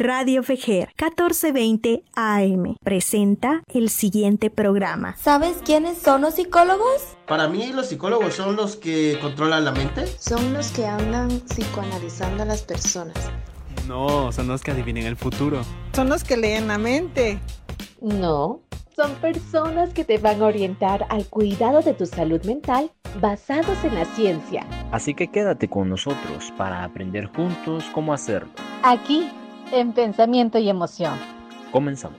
Radio Fejer 1420 AM presenta el siguiente programa. ¿Sabes quiénes son los psicólogos? Para mí los psicólogos son los que controlan la mente. Son los que andan psicoanalizando a las personas. No, son los que adivinen el futuro. Son los que leen la mente. No, son personas que te van a orientar al cuidado de tu salud mental basados en la ciencia. Así que quédate con nosotros para aprender juntos cómo hacerlo. Aquí, en Pensamiento y Emoción. Comenzamos.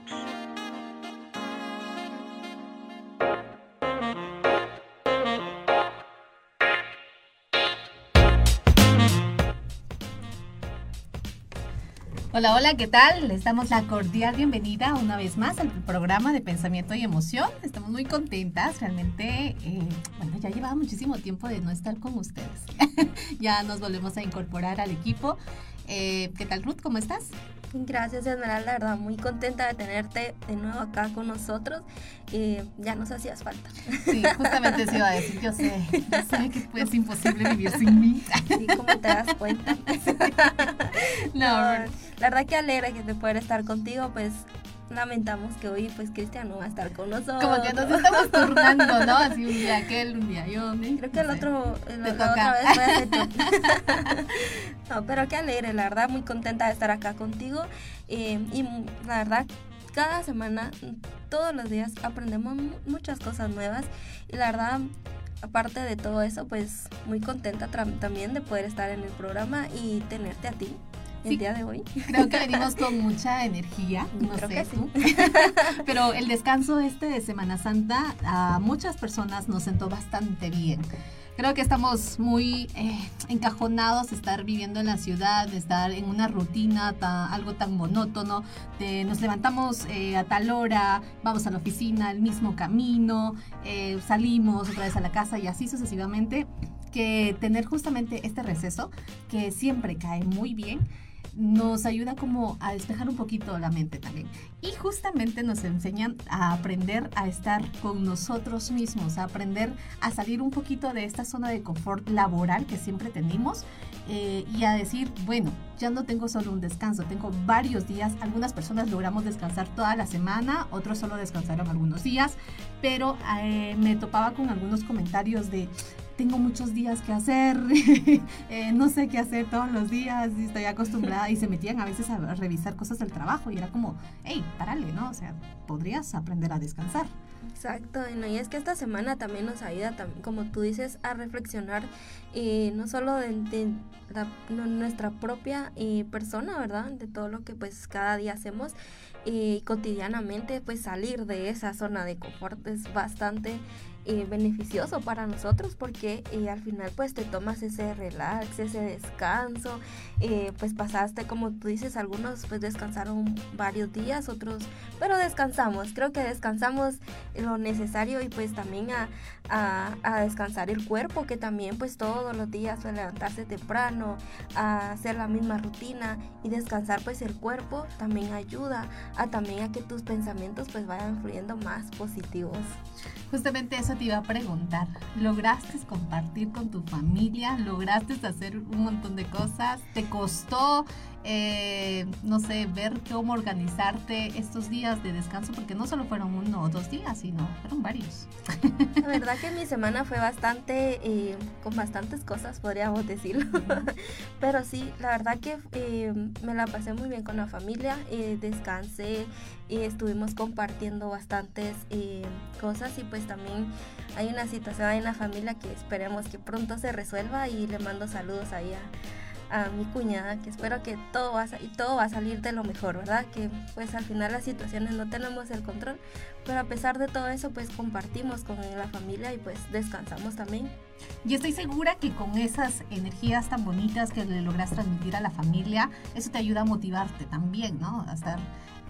Hola, hola, ¿qué tal? Les damos la cordial bienvenida una vez más al programa de Pensamiento y Emoción. Estamos muy contentas, realmente, eh, bueno, ya llevaba muchísimo tiempo de no estar con ustedes. ya nos volvemos a incorporar al equipo. Eh, ¿Qué tal, Ruth? ¿Cómo estás? Gracias, Esmeralda, la verdad, muy contenta de tenerte de nuevo acá con nosotros. y ya nos hacías falta. Sí, justamente se iba a decir, yo sé, yo sé que es imposible vivir sin mí. Sí, como te das cuenta. No, la verdad que alegra que te pueda estar contigo, pues lamentamos que hoy pues Cristian no va a estar con nosotros. Como que nos estamos turnando, ¿no? Así un día aquel, un día yo. Creo que el otro, la, otra vez fue No, pero qué alegre, la verdad, muy contenta de estar acá contigo. Eh, y la verdad, cada semana, todos los días aprendemos muchas cosas nuevas. Y la verdad, aparte de todo eso, pues muy contenta también de poder estar en el programa y tenerte a ti el día de hoy. Creo que venimos con mucha energía, no sé tú. Pero el descanso este de Semana Santa a muchas personas nos sentó bastante bien. Creo que estamos muy eh, encajonados de estar viviendo en la ciudad, de estar en una rutina, algo tan monótono, de nos levantamos eh, a tal hora, vamos a la oficina, el mismo camino, eh, salimos otra vez a la casa y así sucesivamente, que tener justamente este receso, que siempre cae muy bien, nos ayuda como a despejar un poquito la mente también. Y justamente nos enseñan a aprender a estar con nosotros mismos, a aprender a salir un poquito de esta zona de confort laboral que siempre tenemos eh, y a decir, bueno, ya no tengo solo un descanso, tengo varios días. Algunas personas logramos descansar toda la semana, otros solo descansaron algunos días, pero eh, me topaba con algunos comentarios de tengo muchos días que hacer, eh, no sé qué hacer todos los días y estoy acostumbrada y se metían a veces a revisar cosas del trabajo y era como, hey, párale, ¿no? O sea, podrías aprender a descansar. Exacto, y es que esta semana también nos ayuda, como tú dices, a reflexionar eh, no solo de, nuestra propia eh, persona, ¿verdad? De todo lo que pues cada día hacemos y cotidianamente pues salir de esa zona de confort es bastante eh, beneficioso para nosotros porque eh, al final pues te tomas ese relax, ese descanso, eh, pues pasaste como tú dices, algunos pues descansaron varios días, otros, pero descansamos, creo que descansamos lo necesario y pues también a, descansar el cuerpo que también pues todos los días a levantarse temprano, a hacer la misma rutina y descansar pues el cuerpo también ayuda a también a que tus pensamientos pues vayan fluyendo más positivos. Justamente eso te iba a preguntar. ¿Lograste compartir con tu familia? ¿Lograste hacer un montón de cosas? ¿Te costó, eh, no sé, ver cómo organizarte estos días de descanso? Porque no solo fueron uno o dos días, sino fueron varios. La verdad que mi semana fue bastante, eh, con bastantes cosas, podríamos decirlo. Pero sí, la verdad que eh, me la pasé muy bien con la familia, descansé y estuvimos compartiendo bastantes cosas y pues también hay una situación en la familia que esperemos que pronto se resuelva y le mando saludos ahí a, mi cuñada, que espero que todo va, a, todo va a salir de lo mejor, ¿verdad? Que pues al final las situaciones no tenemos el control, pero a pesar de todo eso pues compartimos con la familia y pues descansamos también. Y estoy segura que con esas energías tan bonitas que le logras transmitir a la familia, eso te ayuda a motivarte también, ¿no? A estar,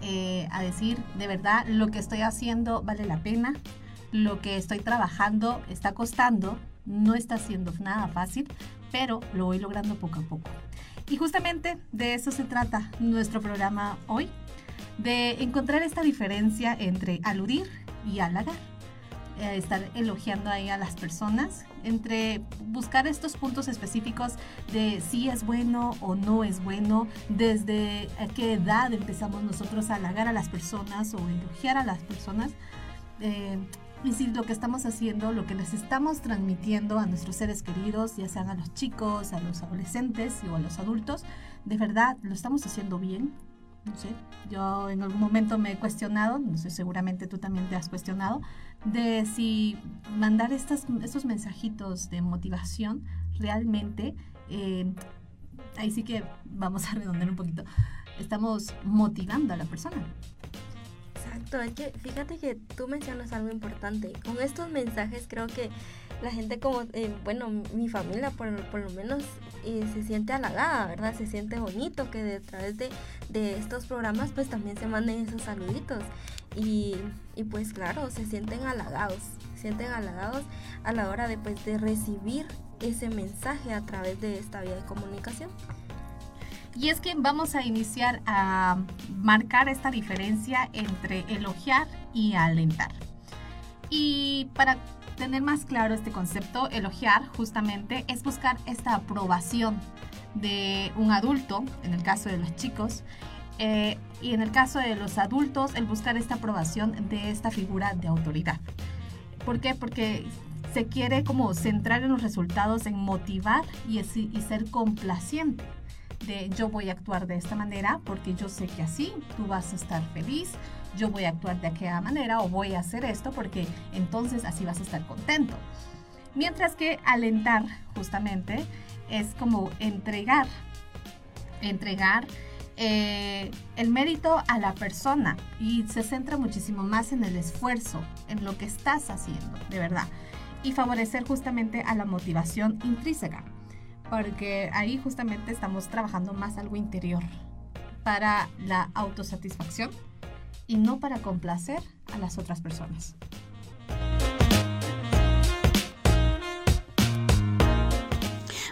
eh, a decir, de verdad, lo que estoy haciendo vale la pena, lo que estoy trabajando está costando, no está siendo nada fácil, pero lo voy logrando poco a poco. Y justamente de eso se trata nuestro programa hoy, de encontrar esta diferencia entre aludir y halagar. eh, estar elogiando ahí a las personas, entre buscar estos puntos específicos de si es bueno o no es bueno, desde qué edad empezamos nosotros a halagar a las personas o elogiar a las personas. Eh, y si lo que estamos haciendo, lo que les estamos transmitiendo a nuestros seres queridos, ya sean a los chicos, a los adolescentes o a los adultos, de verdad lo estamos haciendo bien. No sé, yo en algún momento me he cuestionado, no sé, seguramente tú también te has cuestionado, de si mandar estas, estos mensajitos de motivación realmente, eh, ahí sí que vamos a redondear un poquito, estamos motivando a la persona. Exacto, es que fíjate que tú mencionas algo importante. Con estos mensajes creo que la gente como, eh, bueno, mi familia por, por lo menos eh, se siente halagada, ¿verdad? Se siente bonito que de, a través de, de, estos programas pues también se manden esos saluditos. Y, y, pues claro, se sienten halagados, se sienten halagados a la hora de, pues, de recibir ese mensaje a través de esta vía de comunicación. Y es que vamos a iniciar a marcar esta diferencia entre elogiar y alentar. Y para tener más claro este concepto, elogiar justamente es buscar esta aprobación de un adulto, en el caso de los chicos, eh, y en el caso de los adultos, el buscar esta aprobación de esta figura de autoridad. ¿Por qué? Porque se quiere como centrar en los resultados, en motivar y, y ser complaciente yo voy a actuar de esta manera porque yo sé que así tú vas a estar feliz, yo voy a actuar de aquella manera o voy a hacer esto porque entonces así vas a estar contento. Mientras que alentar justamente es como entregar, entregar eh, el mérito a la persona y se centra muchísimo más en el esfuerzo, en lo que estás haciendo, de verdad, y favorecer justamente a la motivación intrínseca porque ahí justamente estamos trabajando más algo interior para la autosatisfacción y no para complacer a las otras personas.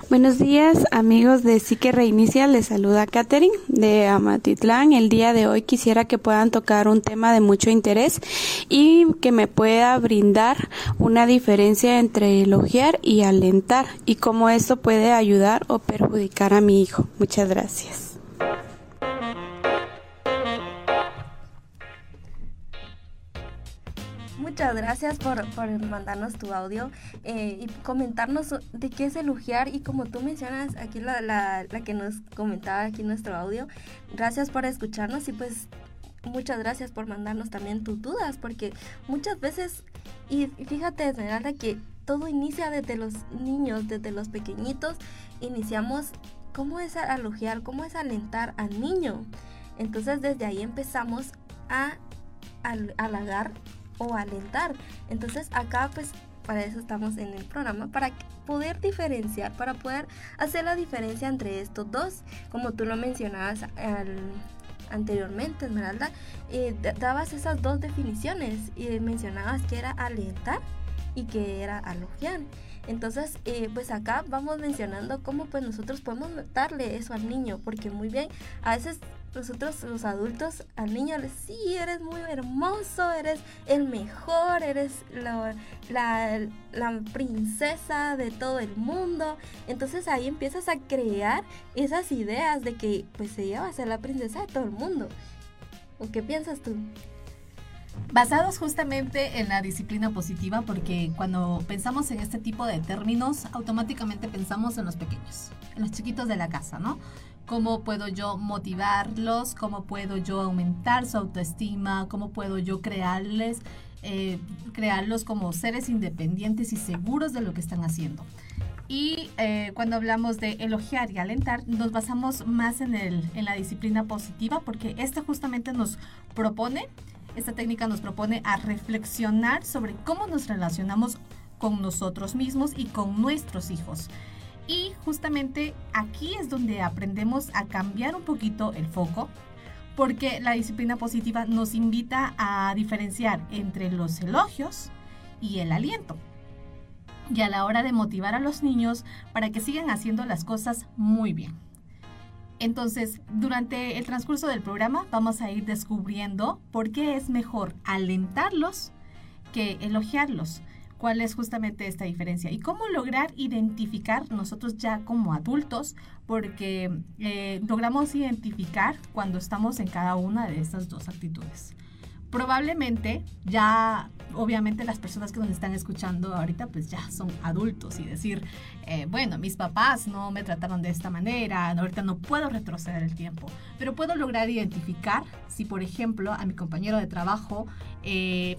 Buenos días amigos de Psique Reinicia, les saluda Katherine de Amatitlán. El día de hoy quisiera que puedan tocar un tema de mucho interés y que me pueda brindar una diferencia entre elogiar y alentar y cómo esto puede ayudar o perjudicar a mi hijo. Muchas gracias. Muchas gracias por, mandarnos tu audio eh, y comentarnos de qué es elogiar y como tú mencionas aquí la, la, que nos comentaba aquí nuestro audio, gracias por escucharnos y pues muchas gracias por mandarnos también tus dudas porque muchas veces, y fíjate Esmeralda que todo inicia desde los niños, desde los pequeñitos, iniciamos cómo es elogiar, cómo es alentar al niño. Entonces desde ahí empezamos a halagar o alentar. Entonces acá pues para eso estamos en el programa, para poder diferenciar, para poder hacer la diferencia entre estos dos, como tú lo mencionabas anteriormente, Esmeralda, eh, dabas esas dos definiciones y mencionabas que era alentar y que era alogiar. Entonces, eh, pues acá vamos mencionando cómo pues nosotros podemos darle eso al niño, porque muy bien, a veces nosotros los adultos al niño le sí, eres muy hermoso, eres el mejor, eres la, la, princesa de todo el mundo. Entonces ahí empiezas a crear esas ideas de que pues ella va a ser la princesa de todo el mundo. ¿O qué piensas tú? Basados justamente en la disciplina positiva, porque cuando pensamos en este tipo de términos, automáticamente pensamos en los pequeños, en los chiquitos de la casa, ¿no? Cómo puedo yo motivarlos, cómo puedo yo aumentar su autoestima, cómo puedo yo crearles, eh, crearlos como seres independientes y seguros de lo que están haciendo. Y eh, cuando hablamos de elogiar y alentar, nos basamos más en, el, en la disciplina positiva porque esta justamente nos propone, esta técnica nos propone a reflexionar sobre cómo nos relacionamos con nosotros mismos y con nuestros hijos. Y justamente aquí es donde aprendemos a cambiar un poquito el foco, porque la disciplina positiva nos invita a diferenciar entre los elogios y el aliento. Y a la hora de motivar a los niños para que sigan haciendo las cosas muy bien. Entonces, durante el transcurso del programa vamos a ir descubriendo por qué es mejor alentarlos que elogiarlos. ¿Cuál es justamente esta diferencia? Y cómo lograr identificar nosotros ya como adultos, porque eh, logramos identificar cuando estamos en cada una de estas dos actitudes probablemente ya, obviamente las personas que nos están escuchando ahorita, pues ya son adultos y decir, eh, bueno, mis papás no me trataron de esta manera, ahorita no puedo retroceder el tiempo, pero puedo lograr identificar si, por ejemplo, a mi compañero de trabajo eh,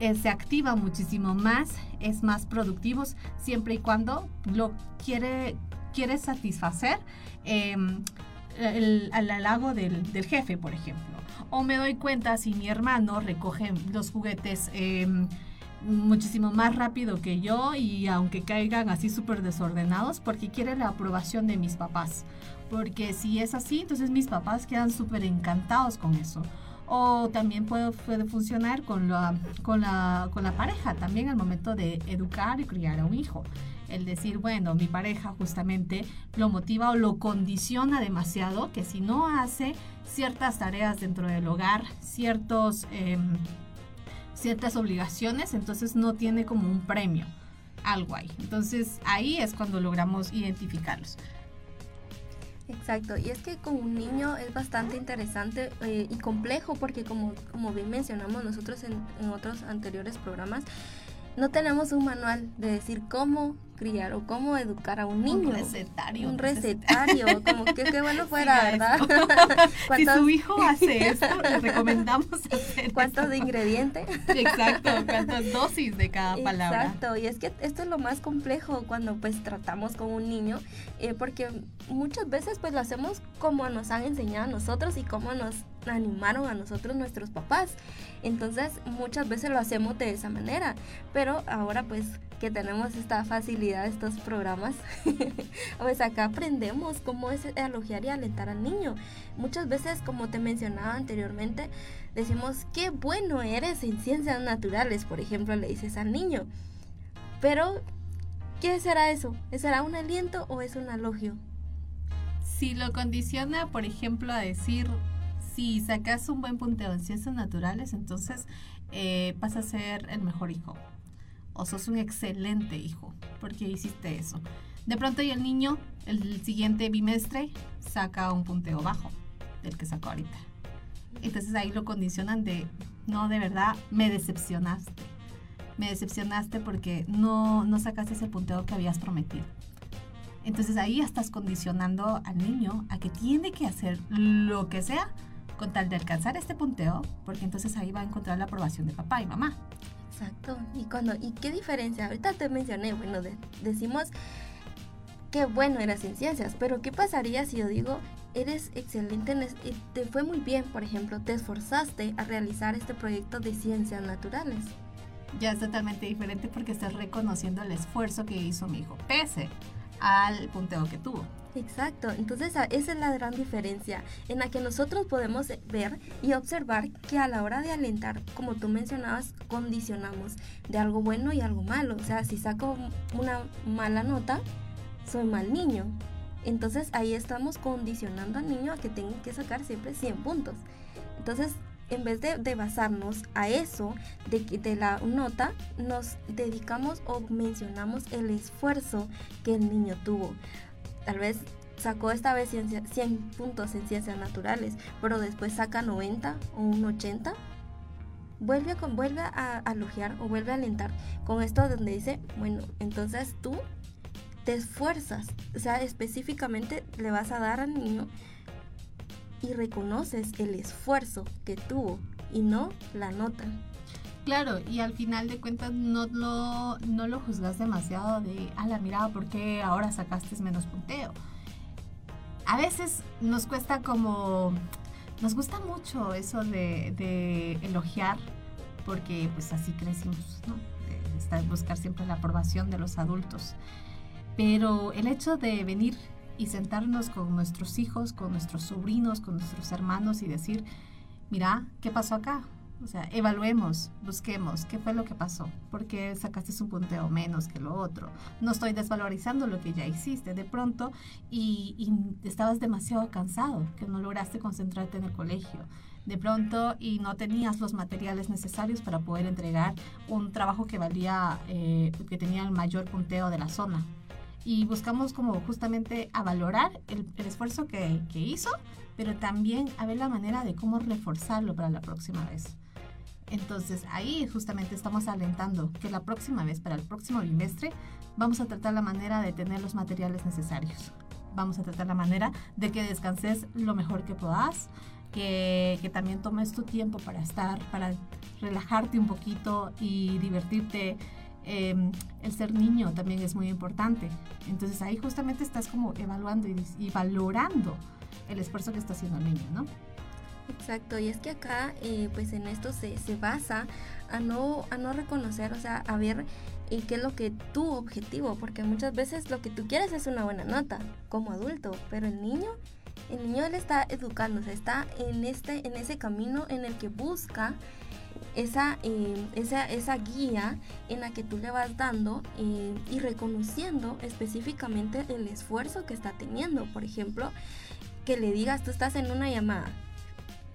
eh, se activa muchísimo más, es más productivo, siempre y cuando lo quiere, quiere satisfacer el, halago del jefe, por ejemplo o me doy cuenta si mi hermano recoge los juguetes em, muchísimo más rápido que yo y aunque caigan así súper desordenados porque quiere la aprobación de mis papás. Porque si es así, entonces mis papás quedan súper encantados con eso. O también puede, funcionar con la, con, la, con la pareja, también al momento de educar y criar a un hijo el decir, bueno, mi pareja justamente lo motiva o lo condiciona demasiado, que si no hace ciertas tareas dentro del hogar, ciertos, em, ciertas obligaciones, entonces no tiene como un premio, algo ahí. Entonces ahí es cuando logramos identificarlos. Exacto, y es que con un niño es bastante interesante eh, y complejo porque como, como bien mencionamos nosotros en, en otros anteriores programas, no tenemos un manual de decir cómo criar o cómo educar a un niño. Un recetario. Un recetario, como que qué bueno fuera, ¿verdad? si su hijo hace esto, le recomendamos hacer ¿Cuántos de ingredientes? Exacto, cuántas dosis de cada palabra. Exacto, y es que esto es lo más complejo cuando pues tratamos con un niño, eh, porque muchas veces pues lo hacemos como nos han enseñado a nosotros y como nos animaron a nosotros nuestros papás. Entonces muchas veces lo hacemos de esa manera, pero ahora pues que tenemos esta facilidad estos programas, pues acá aprendemos cómo es elogiar y alentar al niño. Muchas veces, como te mencionaba anteriormente, decimos, qué bueno eres en ciencias naturales, por ejemplo, le dices al niño. Pero, ¿qué será eso? ¿Será un aliento o es un elogio? Si lo condiciona, por ejemplo, a decir, si sacas un buen punteo en ciencias naturales, entonces eh, vas a ser el mejor hijo. O sos un excelente hijo, porque hiciste eso. De pronto y el niño, el siguiente bimestre, saca un punteo bajo del que sacó ahorita. Entonces ahí lo condicionan de, no, de verdad, me decepcionaste. Me decepcionaste porque no, no sacaste ese punteo que habías prometido. Entonces ahí estás condicionando al niño a que tiene que hacer lo que sea con tal de alcanzar este punteo, porque entonces ahí va a encontrar la aprobación de papá y mamá. Exacto. ¿Y, cuando, ¿y qué diferencia? Ahorita te mencioné, bueno, decimos que bueno eras en ciencias, pero ¿qué pasaría si yo digo, eres excelente, en te fue muy bien, por ejemplo, te esforzaste a realizar este proyecto de ciencias naturales? Ya es totalmente diferente porque estás reconociendo el esfuerzo que hizo mi hijo, pese al punteo que tuvo. Exacto, entonces esa es la gran diferencia en la que nosotros podemos ver y observar que a la hora de alentar, como tú mencionabas, condicionamos de algo bueno y algo malo. O sea, si saco una mala nota, soy mal niño. Entonces ahí estamos condicionando al niño a que tenga que sacar siempre 100 puntos. Entonces, en vez de, de basarnos a eso, de, de la nota, nos dedicamos o mencionamos el esfuerzo que el niño tuvo. Tal vez sacó esta vez 100 puntos en ciencias naturales, pero después saca 90 o un 80, vuelve vuelve a elogiar o vuelve a alentar con esto donde dice, bueno, entonces tú te esfuerzas, o sea, específicamente le vas a dar al niño y reconoces el esfuerzo que tuvo y no la nota. Claro, y al final de cuentas no lo, no lo juzgas demasiado de, a la mirada, ¿por qué ahora sacaste menos punteo? A veces nos cuesta como, nos gusta mucho eso de, elogiar, porque pues así crecimos, ¿no? De buscar siempre la aprobación de los adultos. Pero el hecho de venir y sentarnos con nuestros hijos, con nuestros sobrinos, con nuestros hermanos y decir, mira, ¿qué pasó acá? O sea, evaluemos, busquemos qué fue lo que pasó, por qué sacaste un punteo menos que lo otro. No estoy desvalorizando lo que ya hiciste de pronto y, y estabas demasiado cansado, que no lograste concentrarte en el colegio de pronto y no tenías los materiales necesarios para poder entregar un trabajo que valía, eh, que tenía el mayor punteo de la zona. Y buscamos como justamente a valorar el, esfuerzo que, hizo, pero también a ver la manera de cómo reforzarlo para la próxima vez. Entonces ahí justamente estamos alentando que la próxima vez, para el próximo bimestre, vamos a tratar la manera de tener los materiales necesarios. Vamos a tratar la manera de que descanses lo mejor que puedas, que, también tomes tu tiempo para estar, para relajarte un poquito y divertirte. Eh, el ser niño también es muy importante. Entonces ahí justamente estás como evaluando y, y valorando el esfuerzo que está haciendo el niño, ¿no? Exacto, y es que acá, eh, pues en esto se, se, basa a no, a no reconocer, o sea, a ver eh, qué es lo que tu objetivo, porque muchas veces lo que tú quieres es una buena nota como adulto, pero el niño, el niño él está educándose, está en, este, en ese camino en el que busca esa, eh, esa, esa guía en la que tú le vas dando eh, y reconociendo específicamente el esfuerzo que está teniendo. Por ejemplo, que le digas, tú estás en una llamada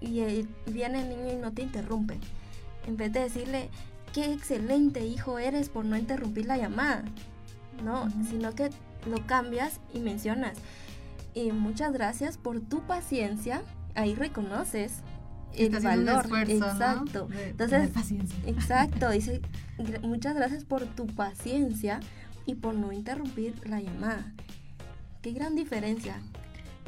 y eh, viene el niño y no te interrumpe. En vez de decirle, qué excelente hijo eres por no interrumpir la llamada. No, sino que lo cambias y mencionas. Y muchas gracias por tu paciencia. Ahí reconoces el valor. exacto. De, Entonces, paciencia. exacto. Dice, muchas gracias por tu paciencia y por no interrumpir la llamada. Qué gran diferencia.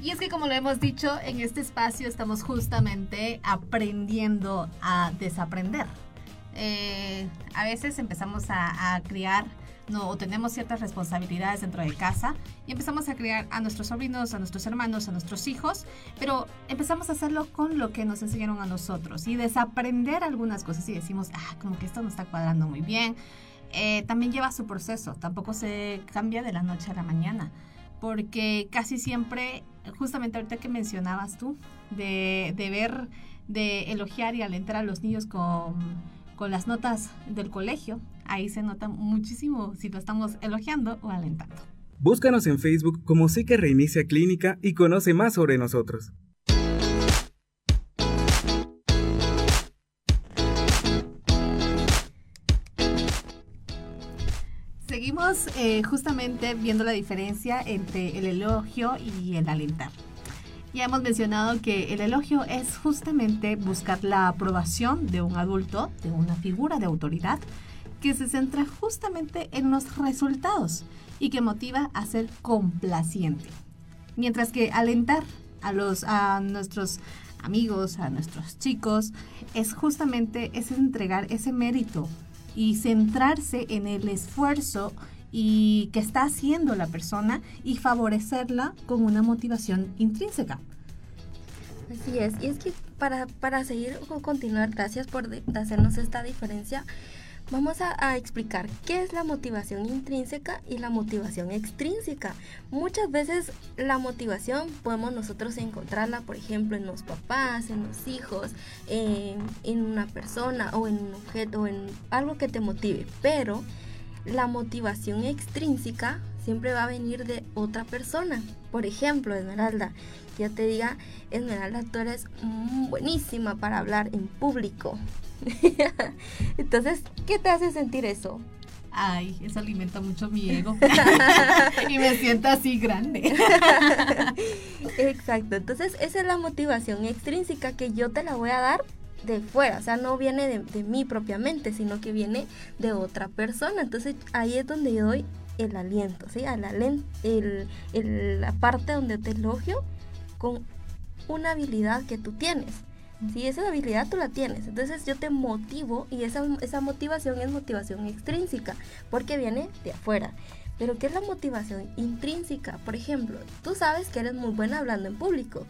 Y es que como lo hemos dicho, en este espacio estamos justamente aprendiendo a desaprender. Eh, a veces empezamos a, a criar no, o tenemos ciertas responsabilidades dentro de casa y empezamos a criar a nuestros sobrinos, a nuestros hermanos, a nuestros hijos, pero empezamos a hacerlo con lo que nos enseñaron a nosotros y desaprender algunas cosas y decimos, ah, como que esto no está cuadrando muy bien. Eh, también lleva su proceso, tampoco se cambia de la noche a la mañana, porque casi siempre, justamente ahorita que mencionabas tú, de, de ver, de elogiar y alentar a los niños con, con las notas del colegio, ahí se nota muchísimo si lo estamos elogiando o alentando. Búscanos en Facebook como Psique Reinicia Clínica y conoce más sobre nosotros. Seguimos eh, justamente viendo la diferencia entre el elogio y el alentar. Ya hemos mencionado que el elogio es justamente buscar la aprobación de un adulto, de una figura de autoridad, que se centra justamente en los resultados y que motiva a ser complaciente. Mientras que alentar a, los, a nuestros amigos, a nuestros chicos, es justamente es entregar ese mérito y centrarse en el esfuerzo y que está haciendo la persona y favorecerla con una motivación intrínseca. Así es, y es que para, para seguir o continuar, gracias por hacernos esta diferencia, vamos a, a, explicar qué es la motivación intrínseca y la motivación extrínseca. Muchas veces la motivación podemos nosotros encontrarla, por ejemplo, en los papás, en los hijos, en, en una persona o en un objeto, o en algo que te motive, pero la motivación extrínseca siempre va a venir de otra persona. Por ejemplo, Esmeralda, yo te diga, Esmeralda, tú eres buenísima para hablar en público. Entonces, ¿qué te hace sentir eso? Ay, eso alimenta mucho mi ego. y me siento así grande. Exacto. Entonces, esa es la motivación extrínseca que yo te la voy a dar de fuera, o sea, no viene de, de, mí propiamente, sino que viene de otra persona. Entonces ahí es donde yo doy el aliento, ¿sí? Al el, el, la parte donde te elogio con una habilidad que tú tienes. Si esa habilidad tú la tienes, entonces yo te motivo y esa, esa motivación es motivación extrínseca, porque viene de afuera. Pero ¿qué es la motivación intrínseca? Por ejemplo, tú sabes que eres muy buena hablando en público.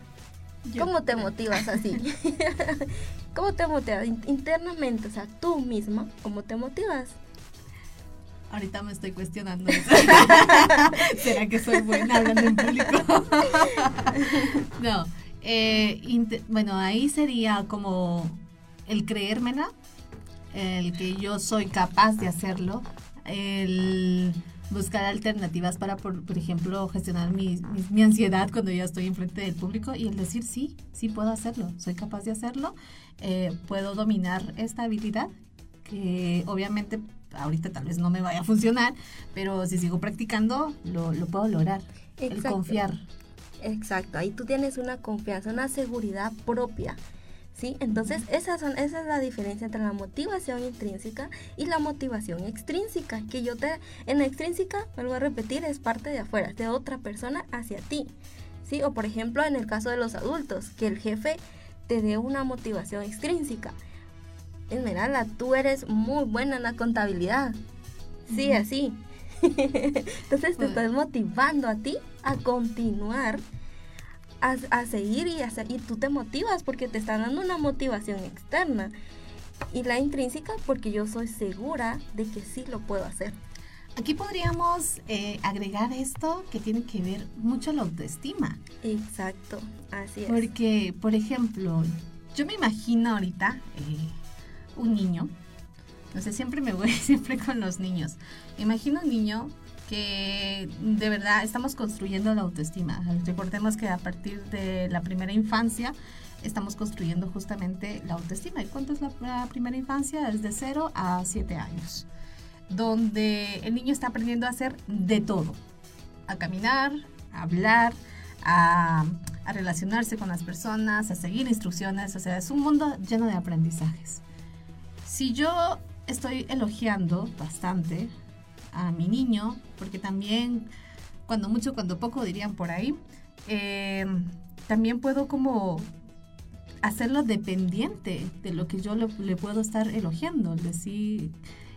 ¿Cómo te motivas así? ¿Cómo te motivas internamente? O sea, tú misma, ¿cómo te motivas? Ahorita me estoy cuestionando eso. ¿Será que soy buena hablando en público? no. Eh, bueno, ahí sería como el creérmela, el que yo soy capaz de hacerlo, el buscar alternativas para, por, ejemplo, gestionar mi, mi, ansiedad cuando ya estoy enfrente del público y el decir, sí, sí puedo hacerlo, soy capaz de hacerlo, eh, puedo dominar esta habilidad que obviamente ahorita tal vez no me vaya a funcionar, pero si sigo practicando, lo, lo puedo lograr. El confiar. Exacto, ahí tú tienes una confianza, una seguridad propia. ¿Sí? Entonces, esa, son, esa es la diferencia entre la motivación intrínseca y la motivación extrínseca. Que yo te, en la extrínseca, vuelvo a repetir, es parte de afuera, de otra persona hacia ti. ¿Sí? O por ejemplo, en el caso de los adultos, que el jefe te dé una motivación extrínseca. Esmeralda, tú eres muy buena en la contabilidad. Sí, así. Entonces te estás motivando a ti a continuar, a, seguir y, a, y tú te motivas porque te está dando una motivación externa. Y la intrínseca porque yo soy segura de que sí lo puedo hacer. Aquí podríamos eh, agregar esto que tiene que ver mucho la autoestima. Exacto, así es. Porque, por ejemplo, yo me imagino ahorita eh, un niño, no sé, siempre me voy siempre con los niños. Imagino un niño que de verdad estamos construyendo la autoestima. Recordemos que a partir de la primera infancia estamos construyendo justamente la autoestima. ¿Y cuánto es la, primera infancia? Es de 0 a 7 años, donde el niño está aprendiendo a hacer de todo, a caminar, a hablar, a, a relacionarse con las personas, a seguir instrucciones, o sea, es un mundo lleno de aprendizajes. Si yo estoy elogiando bastante a mi niño, porque también, cuando mucho, cuando poco dirían por ahí, em, también puedo como hacerlo dependiente de lo que yo le, puedo estar elogiando. Decir,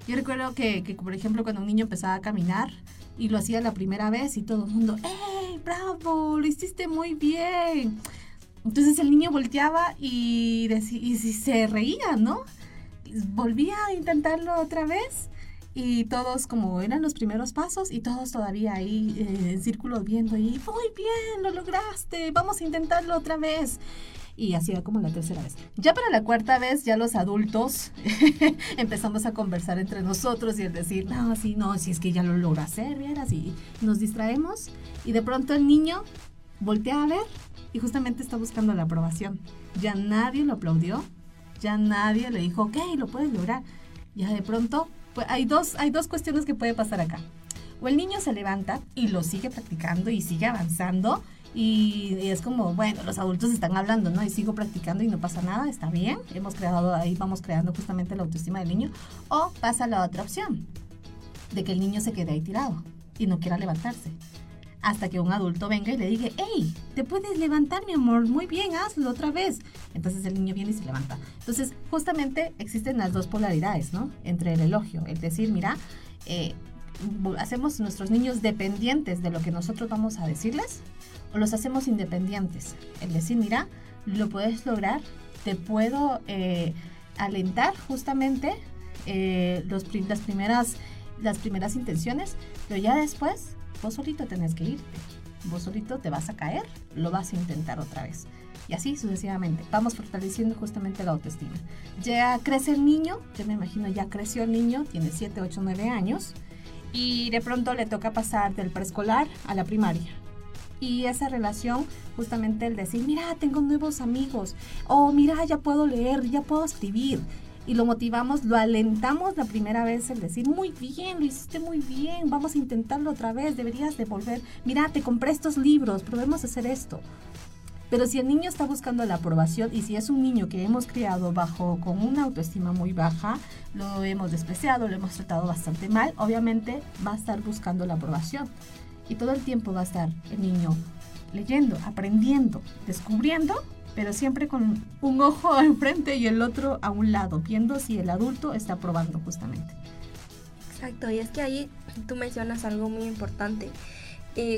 yo recuerdo que, que, por ejemplo, cuando un niño empezaba a caminar y lo hacía la primera vez y todo el mundo, ¡Ey, bravo! Lo hiciste muy bien. Entonces el niño volteaba y, y se reía, ¿no? Volvía a intentarlo otra vez y todos como eran los primeros pasos y todos todavía ahí eh, en círculos viendo y muy bien, lo lograste, vamos a intentarlo otra vez. Y así era como la tercera vez. Ya para la cuarta vez, ya los adultos empezamos a conversar entre nosotros y el decir, no, sí, no, si es que ya lo logra hacer, vieras, y nos distraemos. Y de pronto el niño voltea a ver y justamente está buscando la aprobación. Ya nadie lo aplaudió, ya nadie le dijo, ok, lo puedes lograr. Ya de pronto hay, dos, hay dos cuestiones que puede pasar acá. O el niño se levanta y lo sigue practicando y sigue avanzando y, es como, bueno, los adultos están hablando, ¿no? Y sigo practicando y no pasa nada, está bien. Hemos creado ahí, vamos creando justamente la autoestima del niño. O pasa la otra opción, de que el niño se quede ahí tirado y no quiera levantarse hasta que un adulto venga y le diga, hey, te puedes levantar, mi amor, muy bien, hazlo otra vez. Entonces el niño viene y se levanta. Entonces, justamente existen las dos polaridades, ¿no? Entre el elogio, el decir, mira, eh, hacemos nuestros niños dependientes de lo que nosotros vamos a decirles o los hacemos independientes. El decir, mira, lo puedes lograr, te puedo eh, alentar justamente eh, los, las, primeras, las primeras intenciones, pero ya después vos solito tenés que irte. Vos solito te vas a caer, lo vas a intentar otra vez. Y así sucesivamente. Vamos fortaleciendo justamente la autoestima. Ya crece el niño, yo me imagino ya creció el niño, tiene 7, 8, 9 años. Y de pronto le toca pasar del preescolar a la primaria. Y esa relación, justamente el decir, mira, tengo nuevos amigos. O mira, ya puedo leer, ya puedo escribir y lo motivamos, lo alentamos la primera vez el decir, muy bien, lo hiciste muy bien, vamos a intentarlo otra vez, deberías de volver, mira, te compré estos libros, probemos hacer esto. Pero si el niño está buscando la aprobación y si es un niño que hemos criado bajo con una autoestima muy baja, lo hemos despreciado, lo hemos tratado bastante mal, obviamente va a estar buscando la aprobación. Y todo el tiempo va a estar el niño leyendo, aprendiendo, descubriendo pero siempre con un ojo enfrente y el otro a un lado, viendo si el adulto está probando justamente. Exacto, y es que ahí tú mencionas algo muy importante.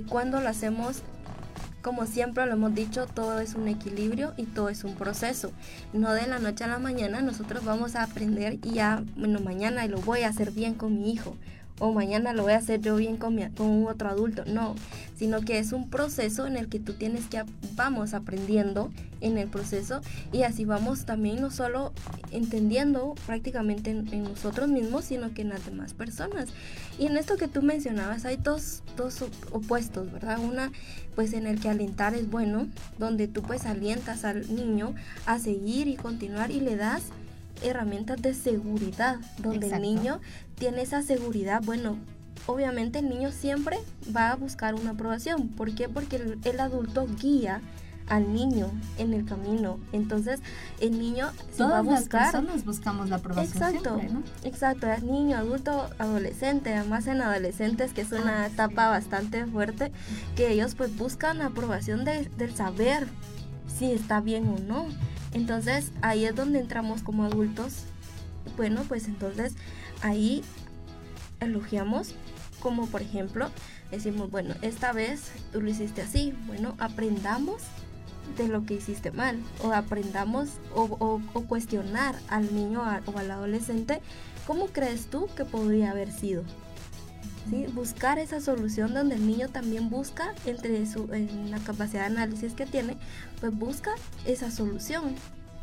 Cuando lo hacemos, como siempre lo hemos dicho, todo es un equilibrio y todo es un proceso. No de la noche a la mañana nosotros vamos a aprender y ya, bueno, mañana lo voy a hacer bien con mi hijo o mañana lo voy a hacer yo bien con, con otro adulto. No, sino que es un proceso en el que tú tienes que, vamos aprendiendo en el proceso y así vamos también no solo entendiendo prácticamente en, nosotros mismos, sino que en las demás personas. Y en esto que tú mencionabas hay dos, dos opuestos, ¿verdad? Una pues en el que alentar es bueno, donde tú pues alientas al niño a seguir y continuar y le das herramientas de seguridad, donde el niño tiene esa seguridad, bueno, obviamente el niño siempre va a buscar una aprobación. ¿Por qué? Porque el, adulto guía al niño en el camino. Entonces, el niño se va a buscar. Las personas buscamos la aprobación. Exacto, siempre, ¿no? exacto. Es niño, adulto, adolescente. Además, en adolescentes, que es una etapa bastante fuerte, que ellos pues buscan aprobación del saber si está bien o no. Entonces ahí es donde entramos como adultos. Bueno, pues entonces ahí elogiamos como por ejemplo decimos, bueno, esta vez tú lo hiciste así, bueno, aprendamos de lo que hiciste mal o aprendamos o, cuestionar al niño o al adolescente, ¿cómo crees tú que podría haber sido? Buscar esa solución donde el niño también busca, entre su, en la capacidad de análisis que tiene, pues busca esa solución.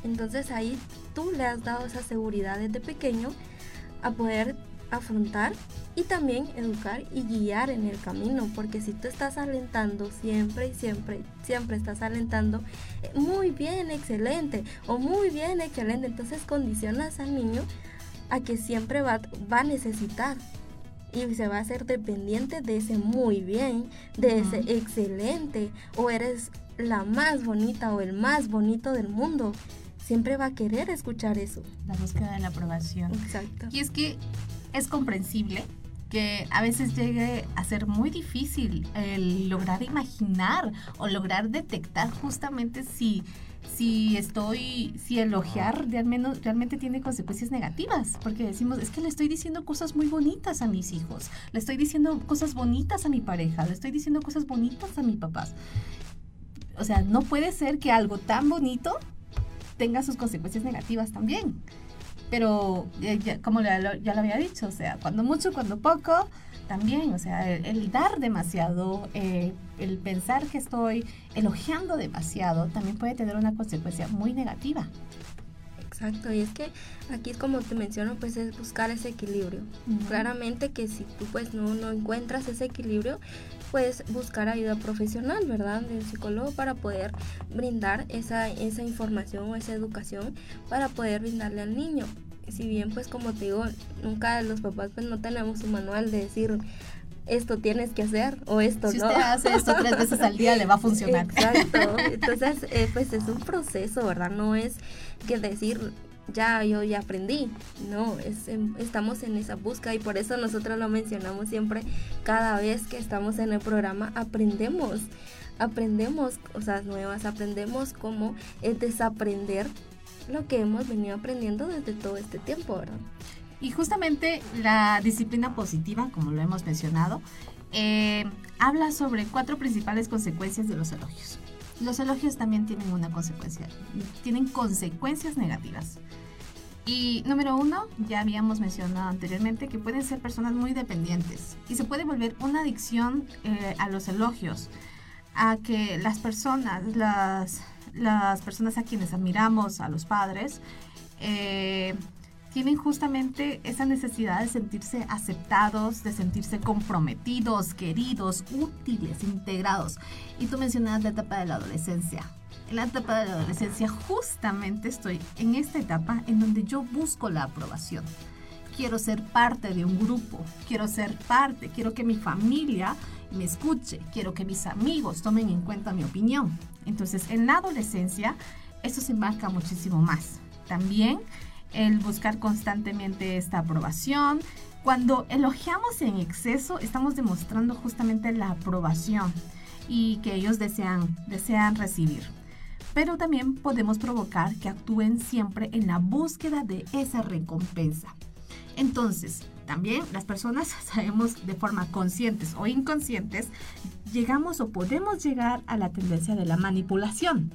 Entonces ahí tú le has dado esa seguridad desde pequeño a poder afrontar y también educar y guiar en el camino, porque si tú estás alentando siempre y siempre, siempre estás alentando, eh, muy bien, excelente, o muy bien, excelente, entonces condicionas al niño a que siempre va, va a necesitar y se va a hacer dependiente de ese muy bien, de ese excelente, o eres la más bonita o el más bonito del mundo. Siempre va a querer escuchar eso. La búsqueda de la aprobación. Exacto. Y es que es comprensible que a veces llegue a ser muy difícil el lograr imaginar o lograr detectar justamente si si estoy, si elogiar realmente, realmente tiene consecuencias negativas, porque decimos, es que le estoy diciendo cosas muy bonitas a mis hijos, le estoy diciendo cosas bonitas a mi pareja, le estoy diciendo cosas bonitas a mis papás. O sea, no puede ser que algo tan bonito tenga sus consecuencias negativas también. Pero como ya lo, había dicho, o sea, cuando mucho, cuando poco, también, o sea, el, dar demasiado, eh, el pensar que estoy elogiando demasiado, también puede tener una consecuencia muy negativa. Exacto, y es que aquí como te menciono, pues es buscar ese equilibrio. Claramente que si tú pues no, no encuentras ese equilibrio, pues buscar ayuda profesional, ¿verdad? Del psicólogo para poder brindar esa, esa información o esa educación para poder brindarle al niño. Si bien pues como te digo, nunca los papás pues no tenemos un manual de decir esto tienes que hacer o esto si no. Si usted hace esto tres veces al día le va a funcionar. Exacto. Entonces, eh, pues es un proceso, ¿verdad? No es que decir ya yo ya aprendí. No, es, estamos en esa búsqueda y por eso nosotros lo mencionamos siempre. Cada vez que estamos en el programa aprendemos, aprendemos cosas nuevas, aprendemos cómo es desaprender lo que hemos venido aprendiendo desde todo este tiempo, ¿verdad? Y justamente la disciplina positiva, como lo hemos mencionado, eh, habla sobre cuatro principales consecuencias de los elogios. Los elogios también tienen una consecuencia, tienen consecuencias negativas. Y número uno, ya habíamos mencionado anteriormente que pueden ser personas muy dependientes y se puede volver una adicción eh, a los elogios, a que las personas, las, las personas a quienes admiramos, a los padres, eh, tienen justamente esa necesidad de sentirse aceptados, de sentirse comprometidos, queridos, útiles, integrados. Y tú mencionabas la etapa de la adolescencia. En la etapa de la adolescencia justamente estoy en esta etapa en donde yo busco la aprobación. Quiero ser parte de un grupo, quiero ser parte, quiero que mi familia me escuche, quiero que mis amigos tomen en cuenta mi opinión. Entonces, en la adolescencia, eso se marca muchísimo más. También el buscar constantemente esta aprobación. Cuando elogiamos en exceso, estamos demostrando justamente la aprobación y que ellos desean, desean recibir. Pero también podemos provocar que actúen siempre en la búsqueda de esa recompensa. Entonces, también las personas sabemos de forma conscientes o inconscientes, llegamos o podemos llegar a la tendencia de la manipulación.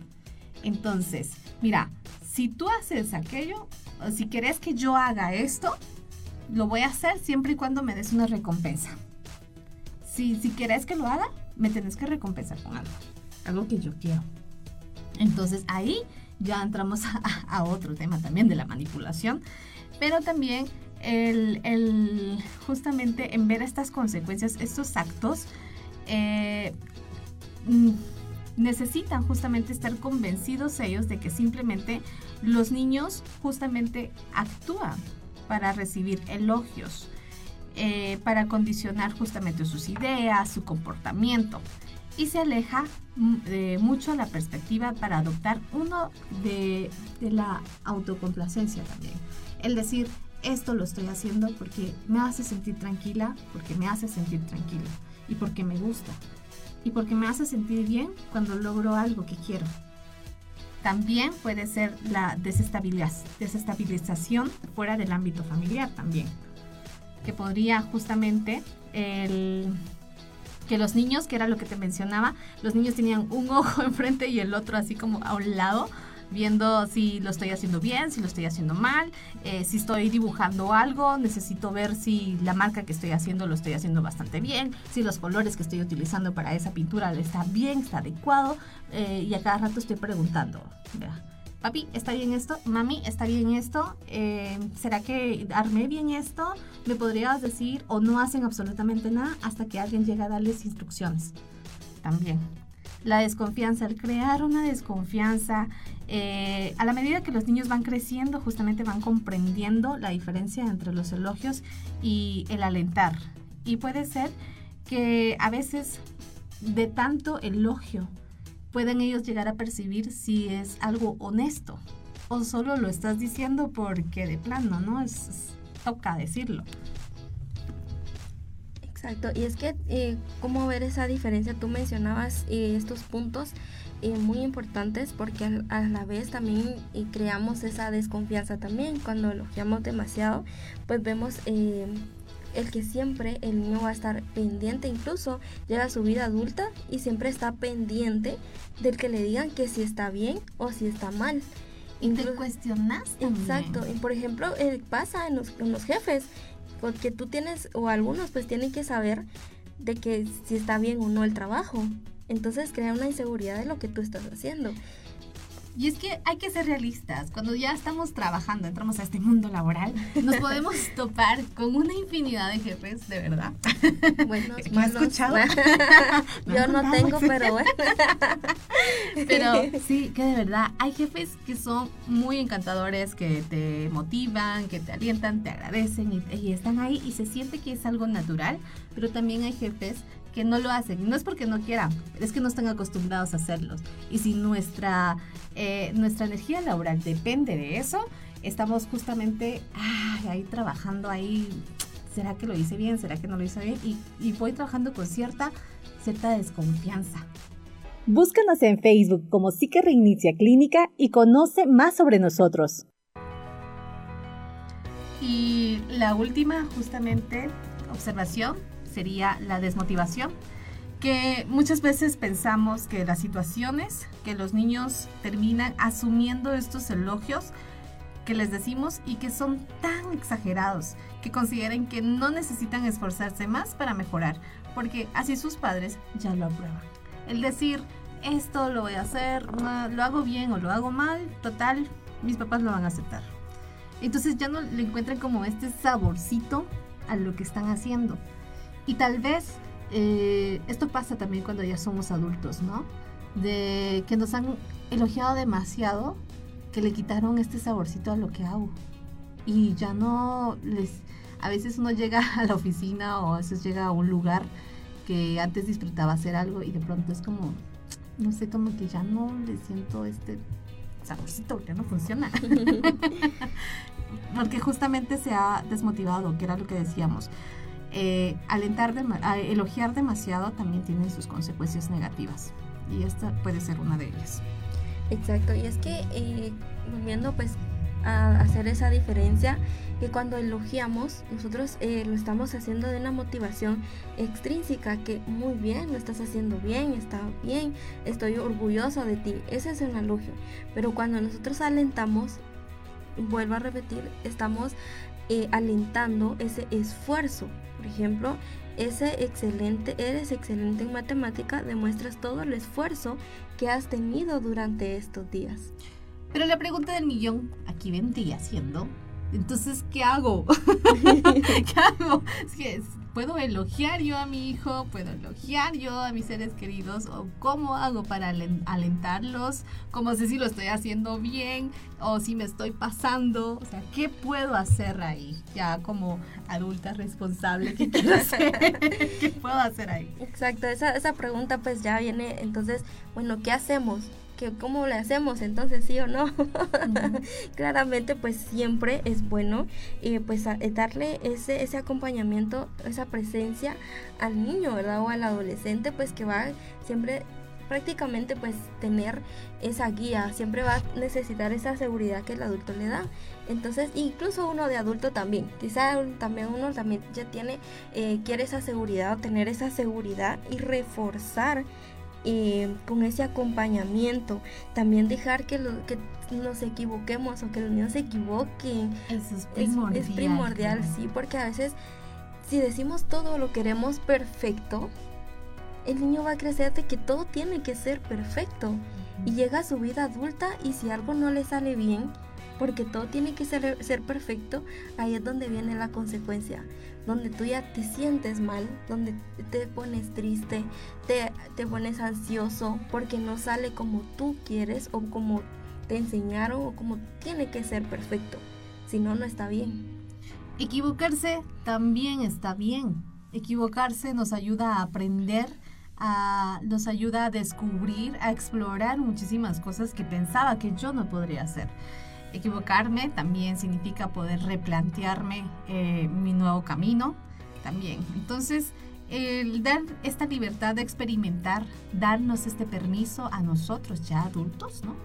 Entonces, mira, si tú haces aquello, si querés que yo haga esto, lo voy a hacer siempre y cuando me des una recompensa. Si, si querés que lo haga, me tenés que recompensar con algo, algo que yo quiero. Entonces ahí ya entramos a, otro tema también de la manipulación, pero también el, justamente en ver estas consecuencias, estos actos, eh, mm, necesitan justamente estar convencidos ellos de que simplemente los niños justamente actúan para recibir elogios, eh, para condicionar justamente sus ideas, su comportamiento y se aleja mm, mucho la perspectiva para adoptar uno de, de, la autocomplacencia también. El decir, esto lo estoy haciendo porque me hace sentir tranquila, porque me hace sentir tranquila y porque me gusta y porque me hace sentir bien cuando logro algo que quiero. También puede ser la desestabilización fuera del ámbito familiar también, que podría justamente el que los niños, que era lo que te mencionaba, los niños tenían un ojo enfrente y el otro así como a un lado, viendo si lo estoy haciendo bien, si lo estoy haciendo mal, eh, si estoy dibujando algo, necesito ver si la marca que estoy haciendo lo estoy haciendo bastante bien, si los colores que estoy utilizando para esa pintura está bien, está adecuado, eh, y a cada rato estoy preguntando, papi, ¿está bien esto? Mami, ¿está bien esto? Eh, ¿Será que armé bien esto? ¿Me podrías decir? O no hacen absolutamente nada hasta que alguien llega a darles instrucciones. También. La desconfianza, el crear una desconfianza, eh, a la medida que los niños van creciendo, justamente van comprendiendo la diferencia entre los elogios y el alentar. Y puede ser que a veces de tanto elogio pueden ellos llegar a percibir si es algo honesto o solo lo estás diciendo porque de plano, ¿no? Es, toca decirlo. Exacto, y es que eh, cómo ver esa diferencia, tú mencionabas eh, estos puntos eh, muy importantes porque a, la vez también creamos esa desconfianza también, cuando elogiamos demasiado, pues vemos el que siempre el niño va a estar pendiente, incluso llega a su vida adulta y siempre está pendiente del que le digan que si está bien o si está mal. Y te cuestionas Exacto. Y por ejemplo, eh, pasa en los, en los jefes, porque tú tienes, o algunos pues tienen que saber de que si está bien o no el trabajo. Entonces crea una inseguridad de lo que tú estás haciendo. Y es que hay que ser realistas. Cuando ya estamos trabajando, entramos a este mundo laboral, nos podemos topar con una infinidad de jefes, de verdad. Bueno, ¿Me has escuchado? Yo no tengo, pero bueno. Pero sí, que de verdad hay jefes que son muy encantadores, que te motivan, que te alientan, te agradecen y, y están ahí y se siente que es algo natural, pero también hay jefes que no lo hacen. Y no es porque no quieran, es que no están acostumbrados a hacerlos. Y si nuestra, eh, nuestra energía laboral depende de eso, estamos justamente ahí trabajando, ahí, ¿será que lo hice bien? ¿Será que no lo hice bien? Y, y voy trabajando con cierta, cierta desconfianza. Búscanos en Facebook como Psique Reinicia Clínica y conoce más sobre nosotros. Y la última, justamente, observación sería la desmotivación, que muchas veces pensamos que las situaciones que los niños terminan asumiendo estos elogios que les decimos y que son tan exagerados que consideren que no necesitan esforzarse más para mejorar, porque así sus padres ya lo aprueban. El decir, esto lo voy a hacer, lo hago bien o lo hago mal, total, mis papás lo van a aceptar. Entonces ya no le encuentran como este saborcito a lo que están haciendo. Y tal vez eh, esto pasa también cuando ya somos adultos, ¿no? De que nos han elogiado demasiado, que le quitaron este saborcito a lo que hago. Y ya no les... A veces uno llega a la oficina o a veces llega a un lugar que antes disfrutaba hacer algo y de pronto es como, no sé, como que ya no le siento este saborcito, ya no funciona. Porque justamente se ha desmotivado, que era lo que decíamos eh, alentar, elogiar demasiado también tiene sus consecuencias negativas. Y esta puede ser una de ellas. Exacto, y es que eh, volviendo pues a hacer esa diferencia, que cuando elogiamos, nosotros eh, lo estamos haciendo de una motivación extrínseca, que muy bien, lo estás haciendo bien, está bien, estoy orgulloso de ti, ese es un elogio. Pero cuando nosotros alentamos, vuelvo a repetir, estamos eh, alentando ese esfuerzo. Por ejemplo, ese excelente, eres excelente en matemática, demuestras todo el esfuerzo que has tenido durante estos días. Pero la pregunta del millón aquí vendría siendo, entonces, ¿qué hago? ¿Qué hago? Es que ¿Puedo elogiar yo a mi hijo? ¿Puedo elogiar yo a mis seres queridos? ¿O cómo hago para alentarlos? ¿Cómo sé si lo estoy haciendo bien? ¿O si me estoy pasando? O sea, ¿qué puedo hacer ahí? Ya como adulta responsable, ¿qué quiero hacer? ¿Qué puedo hacer ahí? Exacto, esa, esa pregunta pues ya viene, entonces, bueno, ¿qué hacemos? Cómo le hacemos entonces sí o no claramente pues siempre es bueno eh, pues eh, darle ese ese acompañamiento esa presencia al niño verdad o al adolescente pues que va siempre prácticamente pues tener esa guía siempre va a necesitar esa seguridad que el adulto le da. Entonces incluso uno de adulto también quizá también uno también ya tiene eh, quiere esa seguridad o tener esa seguridad y reforzar eh, con ese acompañamiento. También dejar que, lo, que nos equivoquemos o que los niños se equivoquen. Eso es primordial. Es, primordial, sí, porque a veces si decimos todo lo queremos perfecto, el niño va a crecer de que todo tiene que ser perfecto. Y llega a su vida adulta y si algo no le sale bien, porque todo tiene que ser, ser perfecto, ahí es donde viene la consecuencia donde tú ya te sientes mal, donde te pones triste, te, te pones ansioso porque no sale como tú quieres o como te enseñaron o como tiene que ser perfecto. Si no, no está bien. Equivocarse también está bien. Equivocarse nos ayuda a aprender, a, nos ayuda a descubrir, a explorar muchísimas cosas que pensaba que yo no podría hacer. Equivocarme también significa poder replantearme eh, mi nuevo camino también. Entonces, el dar esta libertad de experimentar, darnos este permiso a nosotros ya adultos, ¿no?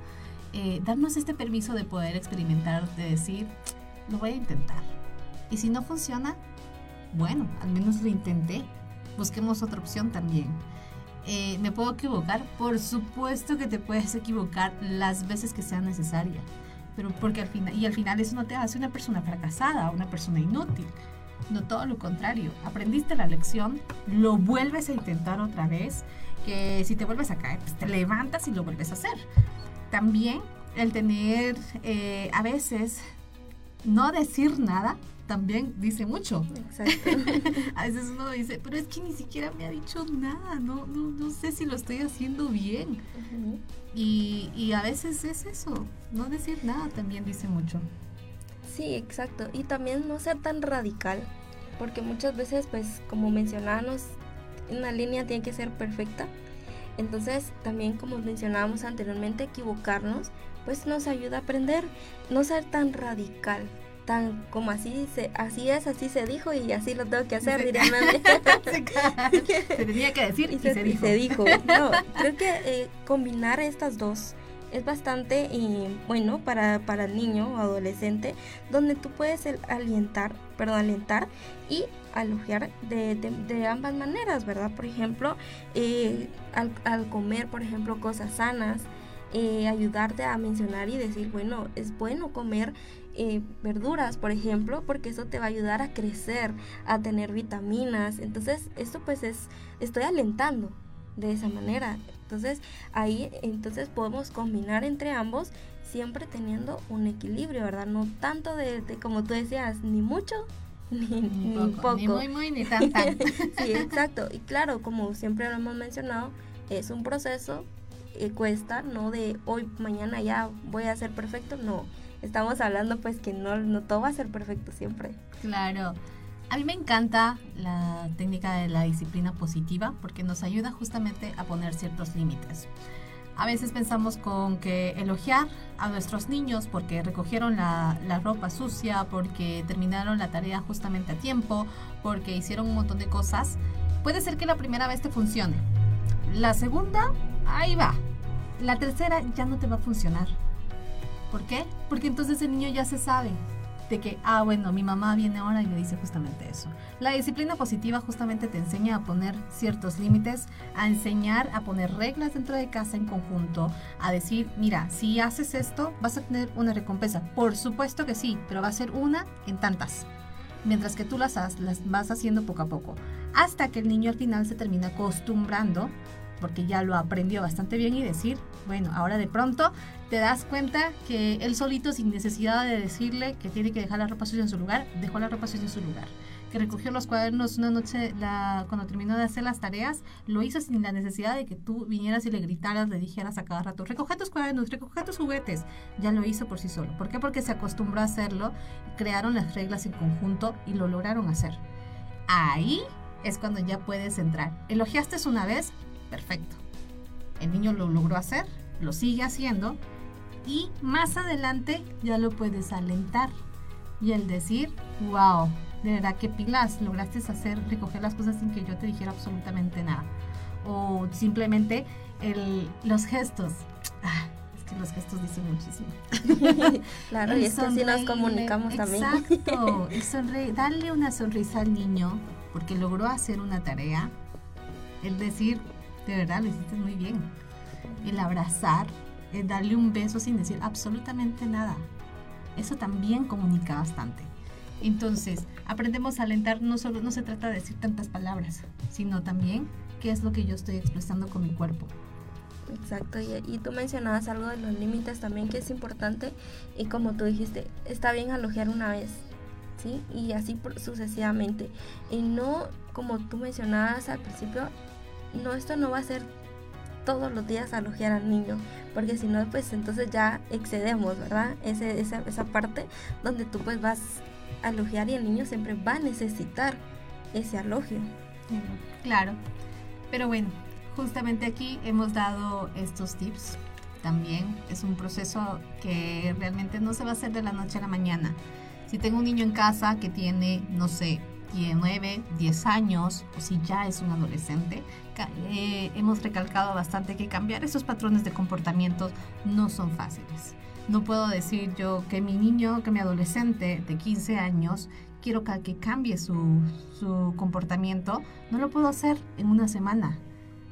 Eh, darnos este permiso de poder experimentar, de decir, lo voy a intentar. Y si no funciona, bueno, al menos lo intenté. Busquemos otra opción también. Eh, ¿Me puedo equivocar? Por supuesto que te puedes equivocar las veces que sea necesaria pero porque al final, y al final eso no te hace una persona fracasada, una persona inútil. No todo lo contrario. Aprendiste la lección, lo vuelves a intentar otra vez, que si te vuelves a caer, pues te levantas y lo vuelves a hacer. También el tener eh, a veces no decir nada también dice mucho. Exacto. a veces uno dice, pero es que ni siquiera me ha dicho nada, no, no, no sé si lo estoy haciendo bien. y, y a veces es eso, no decir nada también dice mucho. Sí, exacto. Y también no ser tan radical, porque muchas veces, pues, como mencionábamos, una línea tiene que ser perfecta. Entonces, también como mencionábamos anteriormente, equivocarnos, pues nos ayuda a aprender, no ser tan radical, tan como así se así es así se dijo y así lo tengo que hacer diría se tenía que decir y, se, dijo. no creo que eh, combinar estas dos es bastante eh, bueno para, para el niño o adolescente donde tú puedes alientar perdón alentar y alojar de, de, ambas maneras verdad por ejemplo eh, al, al comer por ejemplo cosas sanas ayudarte a mencionar y decir, bueno, es bueno comer eh, verduras, por ejemplo, porque eso te va a ayudar a crecer, a tener vitaminas. Entonces, esto pues es, estoy alentando de esa manera. Entonces, ahí entonces podemos combinar entre ambos siempre teniendo un equilibrio, ¿verdad? No tanto de, como tú decías, ni mucho ni, poco, Ni muy, muy, ni tan, tan. sí, exacto. Y claro, como siempre lo hemos mencionado, es un proceso, que cuesta, no de hoy, mañana ya voy a ser perfecto, no estamos hablando pues que no, no todo va a ser perfecto siempre. Claro. A mí me encanta la técnica de la disciplina positiva porque nos ayuda justamente a poner ciertos límites. A veces pensamos con que elogiar a nuestros niños porque recogieron la, la, ropa sucia, porque terminaron la tarea justamente a tiempo, porque hicieron un montón de cosas, puede ser que la primera vez te funcione. La segunda, ahí va. La tercera ya no te va a funcionar. ¿Por qué? Porque entonces el niño ya se sabe. de que, ah, bueno, mi mamá viene ahora y me dice justamente eso. La disciplina positiva justamente te enseña a poner ciertos límites, a enseñar a poner reglas dentro de casa en conjunto, a decir, mira, si haces esto, vas a tener una recompensa. Por supuesto que sí, pero va a ser una en tantas. Mientras que tú las, las vas haciendo poco a poco. Hasta que el niño al final se termina acostumbrando porque ya lo aprendió bastante bien y decir, bueno, ahora de pronto te das cuenta que él solito, sin necesidad de decirle que tiene que dejar la ropa sucia en su lugar, dejó la ropa sucia en su lugar. Que recogió los cuadernos una noche cuando terminó de hacer las tareas, lo hizo sin la necesidad de que tú vinieras y le gritaras, le dijeras a cada rato, recoge tus cuadernos, recoge tus juguetes. Ya lo hizo por sí solo. ¿Por qué? Porque se acostumbró a hacerlo, crearon las reglas en conjunto y lo lograron hacer. Ahí es cuando ya puedes entrar. Elogiaste una vez, perfecto. El niño lo logró hacer, lo sigue haciendo y más adelante ya lo puedes alentar y el decir, wow, de verdad que pilas, lograste hacer, recoger las cosas sin que yo te dijera absolutamente nada. O simplemente el, los gestos. Ah, es que los gestos dicen muchísimo. claro, y esto sí nos comunicamos también. Exacto, el sonreír, darle una sonrisa al niño porque logró hacer una tarea. El decir, de verdad lo hiciste muy bien. El abrazar, el darle un beso sin decir absolutamente nada. Eso también comunica bastante. Entonces, aprendemos a alentar, no solo no se trata de decir tantas palabras, sino también qué es lo que yo estoy expresando con mi cuerpo. Exacto, y, tú mencionabas algo de los límites también que es importante y como tú dijiste, está bien alojar una vez, ¿sí? Y así sucesivamente. Y no, como tú mencionabas al principio, no, esto no va a ser todos los días alojar al niño, porque si no, pues entonces ya excedemos, ¿verdad? Ese, esa, esa parte donde tú pues vas a y el niño siempre va a necesitar ese alogio. Claro, pero bueno, justamente aquí hemos dado estos tips. También es un proceso que realmente no se va a hacer de la noche a la mañana. Si tengo un niño en casa que tiene, no sé, tiene 9, 10 años o si ya es un adolescente, eh, hemos recalcado bastante que cambiar esos patrones de comportamiento no son fáciles. No puedo decir yo que mi niño, que mi adolescente de 15 años, quiero que cambie su, su comportamiento. No lo puedo hacer en una semana,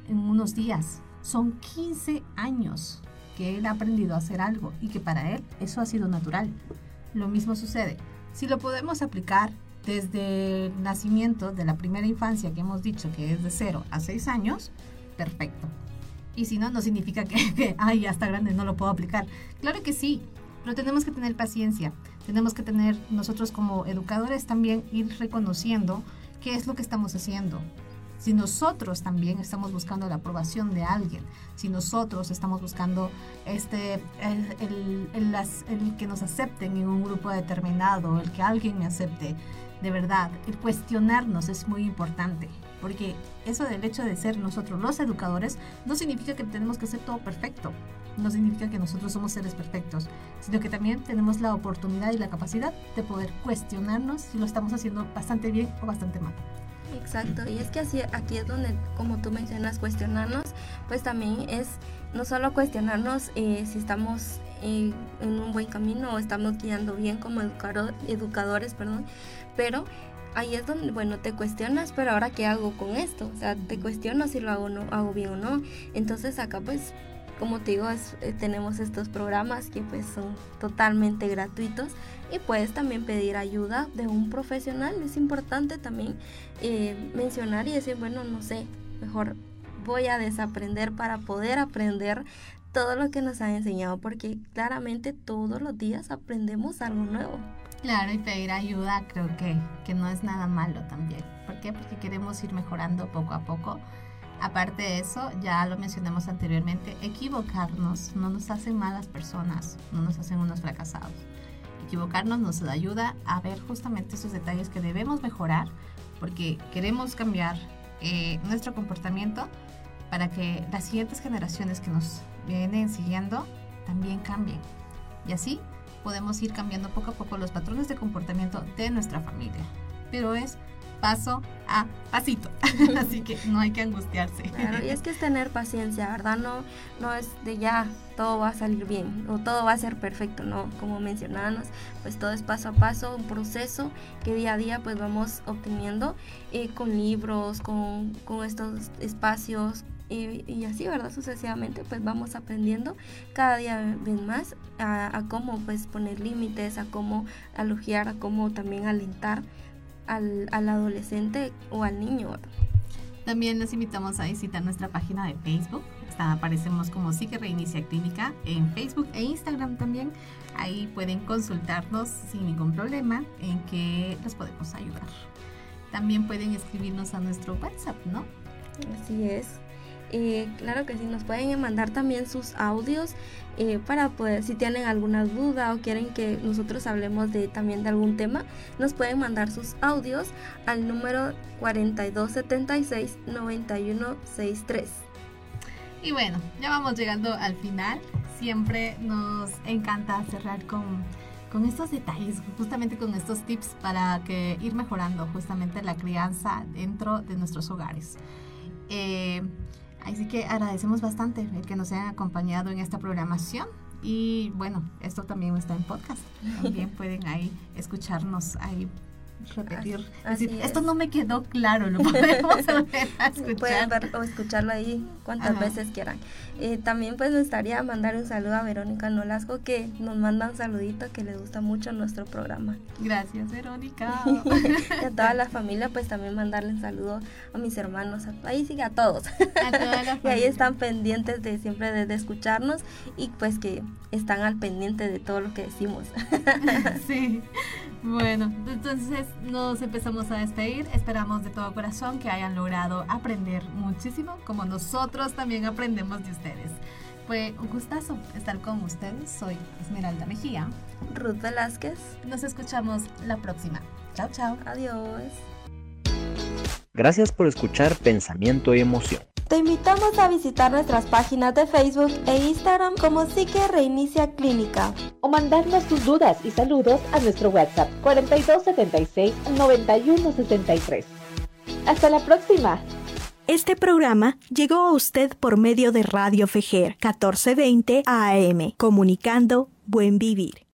en unos días. Son 15 años que él ha aprendido a hacer algo y que para él eso ha sido natural. Lo mismo sucede. Si lo podemos aplicar desde el nacimiento de la primera infancia que hemos dicho que es de 0 a 6 años, perfecto. Y si no, no significa que, que, ay, ya está grande, no lo puedo aplicar. Claro que sí, pero tenemos que tener paciencia. Tenemos que tener nosotros como educadores también ir reconociendo qué es lo que estamos haciendo. Si nosotros también estamos buscando la aprobación de alguien, si nosotros estamos buscando este, el, el, el que nos acepten en un grupo determinado, el que alguien me acepte, de verdad, el cuestionarnos es muy importante, porque eso del hecho de ser nosotros los educadores no significa que tenemos que hacer todo perfecto, no significa que nosotros somos seres perfectos, sino que también tenemos la oportunidad y la capacidad de poder cuestionarnos si lo estamos haciendo bastante bien o bastante mal. Exacto, y es que así, aquí es donde, como tú mencionas, cuestionarnos, pues también es no solo cuestionarnos eh, si estamos eh, en un buen camino o estamos guiando bien como educadores, perdón, pero ahí es donde, bueno, te cuestionas, pero ahora qué hago con esto? O sea, te cuestiono si lo hago, no, hago bien o no. Entonces acá pues, como te digo, eh, tenemos estos programas que pues son totalmente gratuitos y puedes también pedir ayuda de un profesional. Es importante también eh, mencionar y decir, bueno, no sé, mejor voy a desaprender para poder aprender todo lo que nos han enseñado, porque claramente todos los días aprendemos algo nuevo. Claro, y pedir ayuda creo que, que no es nada malo también. ¿Por qué? Porque queremos ir mejorando poco a poco. Aparte de eso, ya lo mencionamos anteriormente, equivocarnos no nos hace malas personas, no nos hacen unos fracasados. Equivocarnos nos ayuda a ver justamente esos detalles que debemos mejorar porque queremos cambiar eh, nuestro comportamiento para que las siguientes generaciones que nos vienen siguiendo también cambien. Y así podemos ir cambiando poco a poco los patrones de comportamiento de nuestra familia. Pero es paso a pasito. Así que no hay que angustiarse. Claro, y es que es tener paciencia, ¿verdad? No, no es de ya todo va a salir bien o todo va a ser perfecto, ¿no? Como mencionábamos, pues todo es paso a paso, un proceso que día a día pues vamos obteniendo eh, con libros, con, con estos espacios, y, así, ¿verdad? Sucesivamente, pues vamos aprendiendo cada día más a, cómo pues poner límites, a cómo elogiar, a cómo también alentar al, al adolescente o al niño. También les invitamos a visitar nuestra página de Facebook. aparecemos como Psique Reinicia Clínica en Facebook e Instagram también. Ahí pueden consultarnos sin ningún problema en que les podemos ayudar. También pueden escribirnos a nuestro WhatsApp, ¿no? Así es. Eh, claro que sí, nos pueden mandar también sus audios eh, para poder, si tienen alguna duda o quieren que nosotros hablemos de también de algún tema, nos pueden mandar sus audios al número 4276-9163. Y bueno, ya vamos llegando al final. Siempre nos encanta cerrar con, con estos detalles, justamente con estos tips para que ir mejorando justamente la crianza dentro de nuestros hogares. Eh, Así que agradecemos bastante el que nos hayan acompañado en esta programación. Y bueno, esto también está en podcast. También pueden ahí escucharnos ahí repetir. esto no me quedó claro, lo podemos escuchar. Pueden ver o escucharlo ahí cuantas veces quieran. Eh, también pues me gustaría mandar un saludo a Verónica Nolasco que nos manda un saludito que le gusta mucho nuestro programa. Gracias Verónica. y a toda la familia pues también mandarle un saludo a mis hermanos, ahí sigue a todos. y ahí están pendientes de siempre de, de escucharnos y pues que están al pendiente de todo lo que decimos. sí. Bueno, entonces nos empezamos a despedir. Esperamos de todo corazón que hayan logrado aprender muchísimo, como nosotros también aprendemos de ustedes. Fue un gustazo estar con ustedes. Soy Esmeralda Mejía. Ruth Velázquez. Nos escuchamos la próxima. Chao, chao. Adiós. Gracias por escuchar Pensamiento y Emoción. Te invitamos a visitar nuestras páginas de Facebook e Instagram como Psique Reinicia Clínica. O mandarnos tus dudas y saludos a nuestro WhatsApp 4276 9163. Hasta la próxima. Este programa llegó a usted por medio de Radio Fejer 1420 AM, comunicando buen vivir.